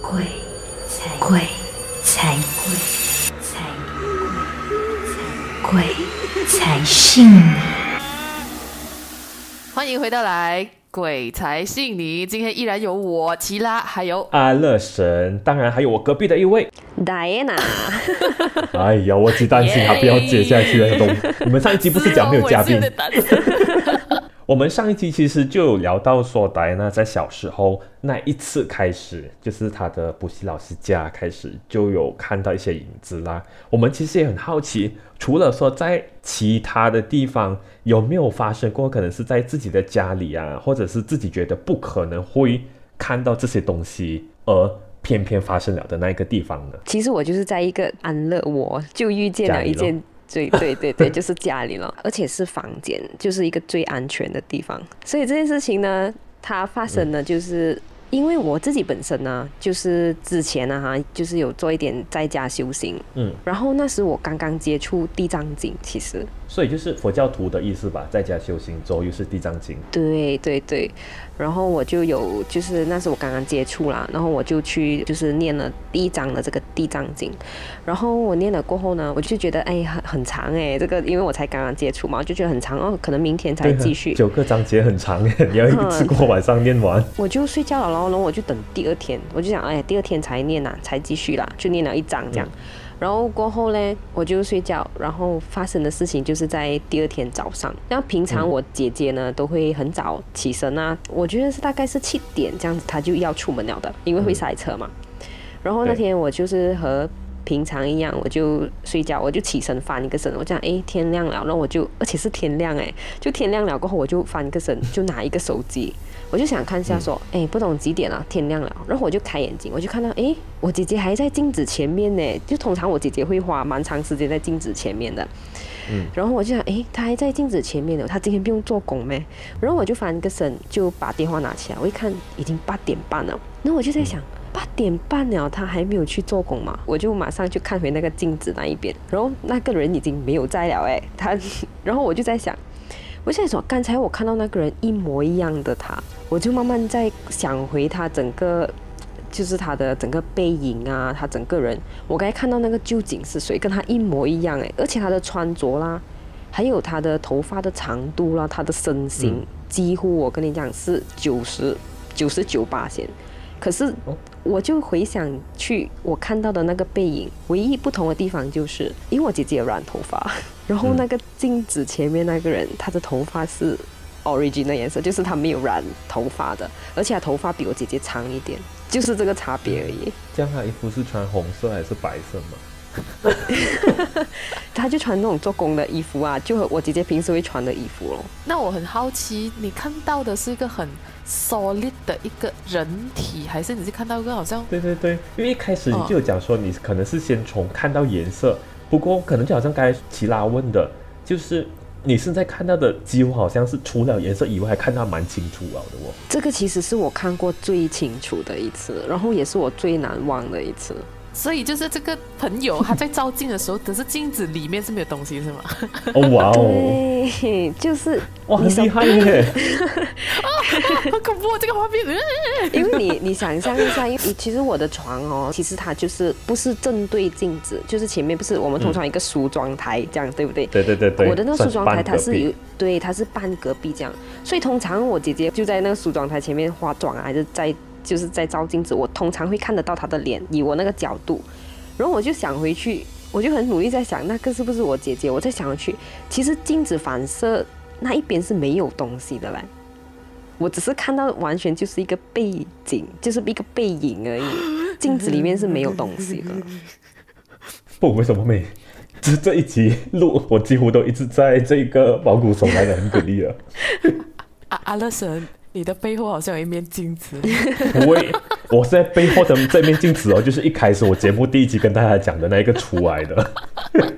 鬼才鬼才鬼才鬼才信你。欢迎回到来，鬼才信你。今天依然有我齐拉，还有阿乐神，当然还有我隔壁的一位。Diana，哎呀，我只担心他不要接下去了，都。你们上一集不是讲没有嘉宾？我们上一期其实就有聊到说，戴安娜在小时候那一次开始，就是她的补习老师家开始就有看到一些影子啦。我们其实也很好奇，除了说在其他的地方有没有发生过，可能是在自己的家里啊，或者是自己觉得不可能会看到这些东西，而偏偏发生了的那一个地方呢？其实我就是在一个安乐窝就遇见了一件。对对对对，就是家里了，而且是房间，就是一个最安全的地方。所以这件事情呢，它发生呢，就是因为我自己本身呢，就是之前呢哈，就是有做一点在家修行，嗯，然后那时我刚刚接触地藏经，其实。所以就是佛教徒的意思吧，在家修行之后又是地藏经。对对对，然后我就有，就是那时我刚刚接触啦，然后我就去就是念了第一章的这个地藏经，然后我念了过后呢，我就觉得哎很很长哎，这个因为我才刚刚接触嘛，我就觉得很长哦，可能明天才继续，九个章节很长哎，你 要一次过晚上念完。我就睡觉了，然后然后我就等第二天，我就想哎第二天才念呐、才继续啦，就念了一章这样。然后过后呢，我就睡觉，然后发生的事情就是在第二天早上。那平常我姐姐呢都会很早起身啊，我觉得是大概是七点这样子，她就要出门了的，因为会塞车嘛。然后那天我就是和平常一样，我就睡觉，我就起身翻一个身，我讲诶天亮了，然后我就而且是天亮诶，就天亮了过后我就翻一个身，就拿一个手机，我就想看一下说，诶不懂几点了，天亮了，然后我就开眼睛，我就看到诶我姐姐还在镜子前面呢，就通常我姐姐会花蛮长时间在镜子前面的。嗯然后我就想，诶，她还在镜子前面呢，她今天不用做工咩？然后我就翻个身，就把电话拿起来，我一看已经八点半了，然后我就在想，八点半了，他还没有去做工嘛？我就马上就看回那个镜子那一边，然后那个人已经没有在了，诶，他，然后我就在想，我现在说，刚才我看到那个人一模一样的他，我就慢慢在想回他整个。就是他的整个背影啊，他整个人，我刚才看到那个究竟是谁，跟他一模一样诶，而且他的穿着啦，还有他的头发的长度啦，他的身形，几乎我跟你讲是九十九十九八线。可是我就回想去我看到的那个背影，唯一不同的地方就是，因为我姐姐有染头发，然后那个镜子前面那个人，他的头发是 origin 的颜色，就是他没有染头发的，而且他头发比我姐姐长一点，就是这个差别而已。这样他衣服是穿红色还是白色吗？他就穿那种做工的衣服啊，就和我姐姐平时会穿的衣服咯。那我很好奇，你看到的是一个很 solid 的一个人体，还是你是看到一个好像对对对，因为一开始你哦就有讲说你可能是先从看到颜色，不过可能就好像刚才齐拉问的，就是你现在看到的几乎好像是除了颜色以外，还看到蛮清楚了的哦。这个其实是我看过最清楚的一次，然后也是我最难忘的一次。所以就是这个朋友他在照镜的时候，可是镜子里面是没有东西是吗？哦哇哦，对，就是哇很你手厉害耶！好恐怖、啊，这个画面。因为你你想象一下，因为其实我的床哦，其实它就是不是正对镜子，就是前面不是我们通常一个梳妆台这样，对不对？对对对对，我的那个梳妆台它是有有对，它是半隔壁这样，所以通常我姐姐就在那个梳妆台前面化妆啊，还是在就是在照镜子，我通常会看得到他的脸，以我那个角度，然后我就想回去，我就很努力在想那个是不是我姐姐，我在想回去，其实镜子反射那一边是没有东西的嘞。我只是看到完全就是一个背景，就是一个背影而已，镜子里面是没有东西的。不为什么没这这一集录，我几乎都一直在这个毛骨悚然的很给力了。阿阿乐神，你的背后好像有一面镜子。不会，我是在背后的这面镜子哦，就是一开始我节目第一集跟大家讲的那一个出来的。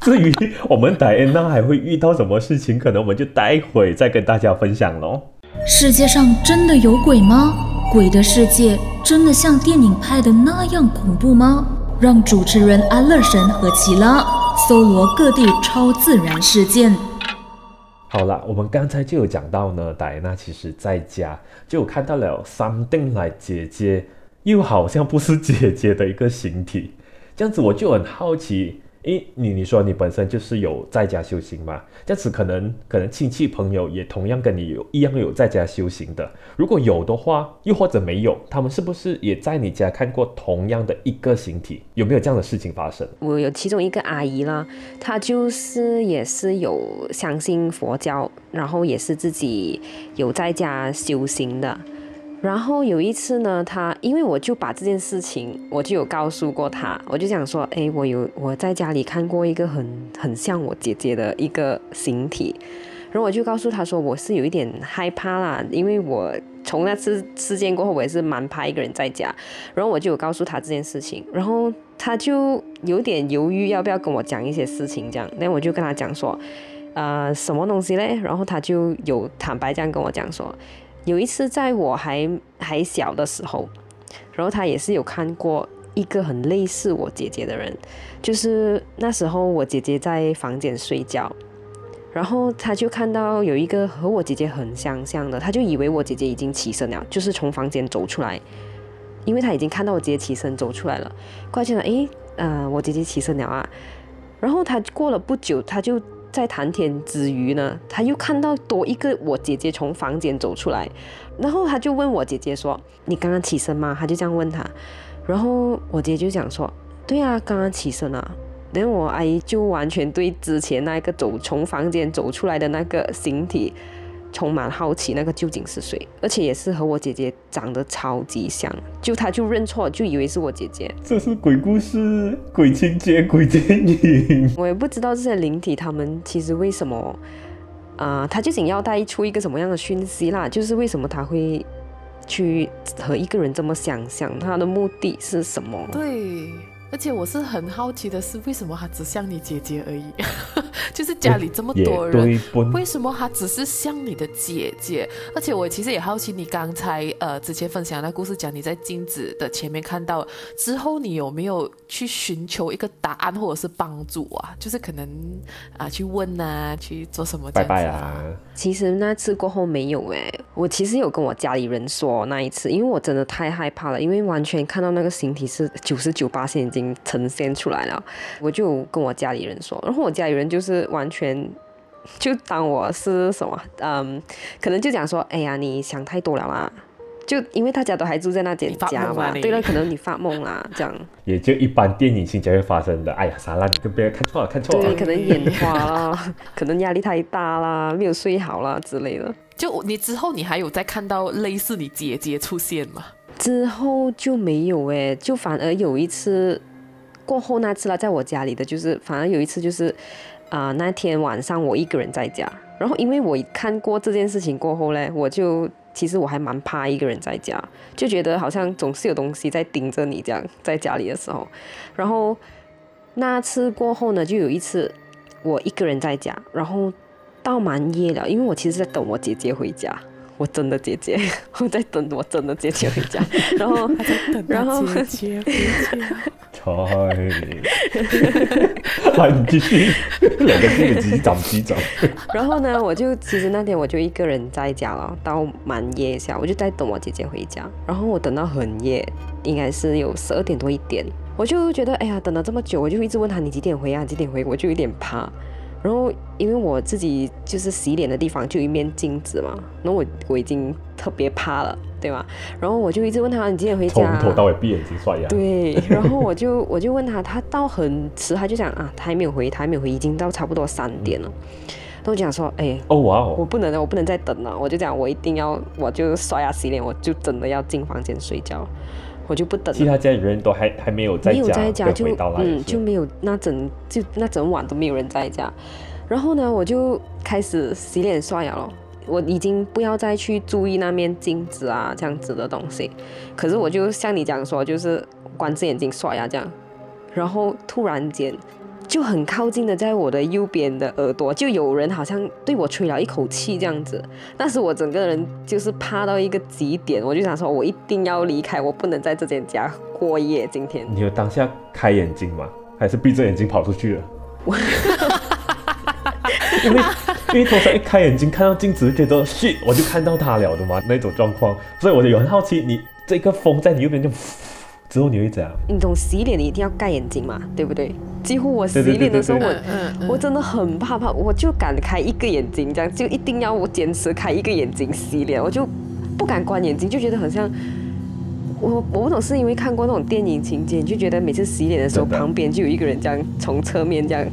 至于我们戴安娜还会遇到什么事情，可能我们就待会再跟大家分享喽。世界上真的有鬼吗？鬼的世界真的像电影拍的那样恐怖吗？让主持人安乐神和奇拉搜罗各地超自然事件。好了，我们刚才就有讲到呢，戴安娜其实在家就有看到了 something 来姐姐又好像不是 姐姐的一个形体，这样子我就很好奇。诶，你你说你本身就是有在家修行嘛？这样子可能可能亲戚朋友也同样跟你有一样有在家修行的。如果有的话，又或者没有，他们是不是也在你家看过同样的一个形体？有没有这样的事情发生？我有其中一个阿姨啦，她就是也是有相信佛教，然后也是自己有在家修行的。然后有一次呢，他因为我就把这件事情，我就有告诉过他，我就想说，哎，我有我在家里看过一个很很像我姐姐的一个形体，然后我就告诉他说，我是有一点害怕啦，因为我从那次事件过后，我也是蛮怕一个人在家，然后我就有告诉他这件事情，然后他就有点犹豫要不要跟我讲一些事情这样，那我就跟他讲说，呃，什么东西嘞？然后他就有坦白这样跟我讲说。有一次，在我还还小的时候，然后他也是有看过一个很类似我姐姐的人，就是那时候我姐姐在房间睡觉，然后他就看到有一个和我姐姐很相像的，他就以为我姐姐已经起身了，就是从房间走出来，因为他已经看到我姐姐起身走出来了，过去了，诶，呃，我姐姐起身了啊，然后他过了不久，他就。在谈天之余呢，他又看到多一个我姐姐从房间走出来，然后他就问我姐姐说：“你刚刚起身吗？”他就这样问他，然后我姐就讲说：“对啊，刚刚起身啊。”然后我阿姨就完全对之前那个走从房间走出来的那个形体。充满好奇，那个究竟是谁？而且也是和我姐姐长得超级像，就他就认错，就以为是我姐姐。这是鬼故事、鬼情节、鬼电影。我也不知道这些灵体他们其实为什么，啊，他究竟要带出一个什么样的讯息啦？就是为什么他会去和一个人这么相像？他的目的是什么？对。而且我是很好奇的是，为什么他只像你姐姐而已？就是家里这么多人，为什么他只是像你的姐姐？而且我其实也好奇，你刚才呃之前分享那故事，讲你在镜子的前面看到之后，你有没有去寻求一个答案或者是帮助啊？就是可能啊去问啊，去做什么拜拜啊？其实那次过后没有哎，我其实有跟我家里人说那一次，因为我真的太害怕了，因为完全看到那个形体是九十九八线已经。呈现出来了，我就跟我家里人说，然后我家里人就是完全就当我是什么，嗯，可能就讲说，哎呀，你想太多了啦，就因为大家都还住在那间家嘛，对了，可能你发梦啦，这样，也就一般电影情节会发生的，哎呀，啥啦，你跟别人看错了，看错了，对，可能眼花啦，可能压力太大啦，没有睡好啦之类的。就你之后，你还有再看到类似你姐姐出现吗？之后就没有哎，就反而有一次。过后那次啦，在我家里的就是，反而有一次就是，啊，那天晚上我一个人在家，然后因为我看过这件事情过后嘞，我就其实我还蛮怕一个人在家，就觉得好像总是有东西在盯着你这样，在家里的时候，然后那次过后呢，就有一次我一个人在家，然后到蛮夜了，因为我其实在等我姐姐回家。我真的姐姐，我在等我真的姐姐回家，然后，然后姐姐回家，来你继续，两个自己长机长。然后呢，我就其实那天我就一个人在家了，到蛮夜下，我就在等我姐姐回家。然后我等到很夜，应该是有十二点多一点，我就觉得哎呀，等了这么久，我就一直问他你几点回啊？几点回？我就有点怕。然后，因为我自己就是洗脸的地方就一面镜子嘛，然后我我已经特别怕了，对吧？然后我就一直问他，你几点回家？从头到尾闭眼睛刷牙。对，然后我就我就问他，他到很迟，他就讲啊，他还没有回，他还没有回，已经到差不多三点了。那我讲说，哎，哦哇哦，我不能了，我不能再等了。我就讲，我一定要，我就刷牙洗脸，我就真的要进房间睡觉。我就不等了，其他家人都还还没有在家没有在家，就嗯就没有那整就那整晚都没有人在家，然后呢我就开始洗脸刷牙了，我已经不要再去注意那面镜子啊这样子的东西，可是我就像你讲说，就是关着眼睛刷牙这样，然后突然间。就很靠近的，在我的右边的耳朵，就有人好像对我吹了一口气这样子。但是我整个人就是怕到一个极点，我就想说，我一定要离开，我不能在这间家过夜。今天你有当下开眼睛吗？还是闭着眼睛跑出去了？因为因为通常一开眼睛看到镜子，觉得 shit，我就看到他了的嘛那种状况。所以我就有很好奇，你这个风在你右边就。之后你会怎样？你懂洗脸你一定要盖眼睛嘛，对不对？几乎我洗脸的时候，我我真的很怕怕，我就敢开一个眼睛，这样就一定要我坚持开一个眼睛洗脸，我就不敢关眼睛，就觉得好像我我不懂是因为看过那种电影情节，就觉得每次洗脸的时候旁边就有一个人这样从侧面这样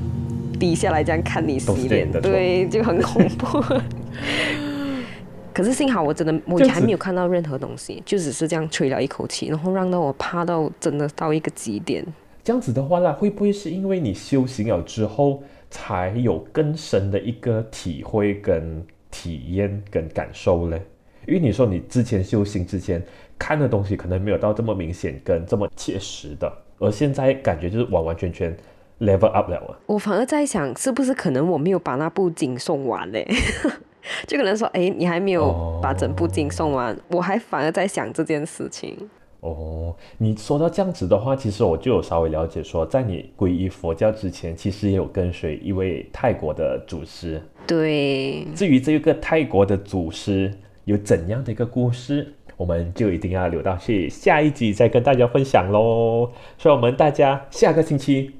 低下来这样看你洗脸，对，就很恐怖。可是幸好我真的我还没有看到任何东西，就只是这样吹了一口气，然后让到我怕到真的到一个极点。这样子的话呢，会不会是因为你修行了之后才有更深的一个体会、跟体验、跟感受呢？因为你说你之前修行之前看的东西可能没有到这么明显跟这么切实的，而现在感觉就是完完全全 level up 了。我反而在想，是不是可能我没有把那部经送完嘞？就可能说，哎，你还没有把整部经送完，我还反而在想这件事情。哦，你说到这样子的话，其实我就有稍微了解说，在你皈依佛教之前，其实也有跟随一位泰国的祖师。对。至于这个泰国的祖师有怎样的一个故事，我们就一定要留到去下一集再跟大家分享喽。所以，我们大家下个星期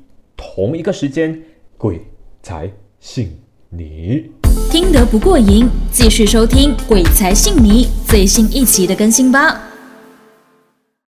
同一个时间，鬼才信你。听得不过瘾，继续收听《鬼才信你》最新一期的更新吧。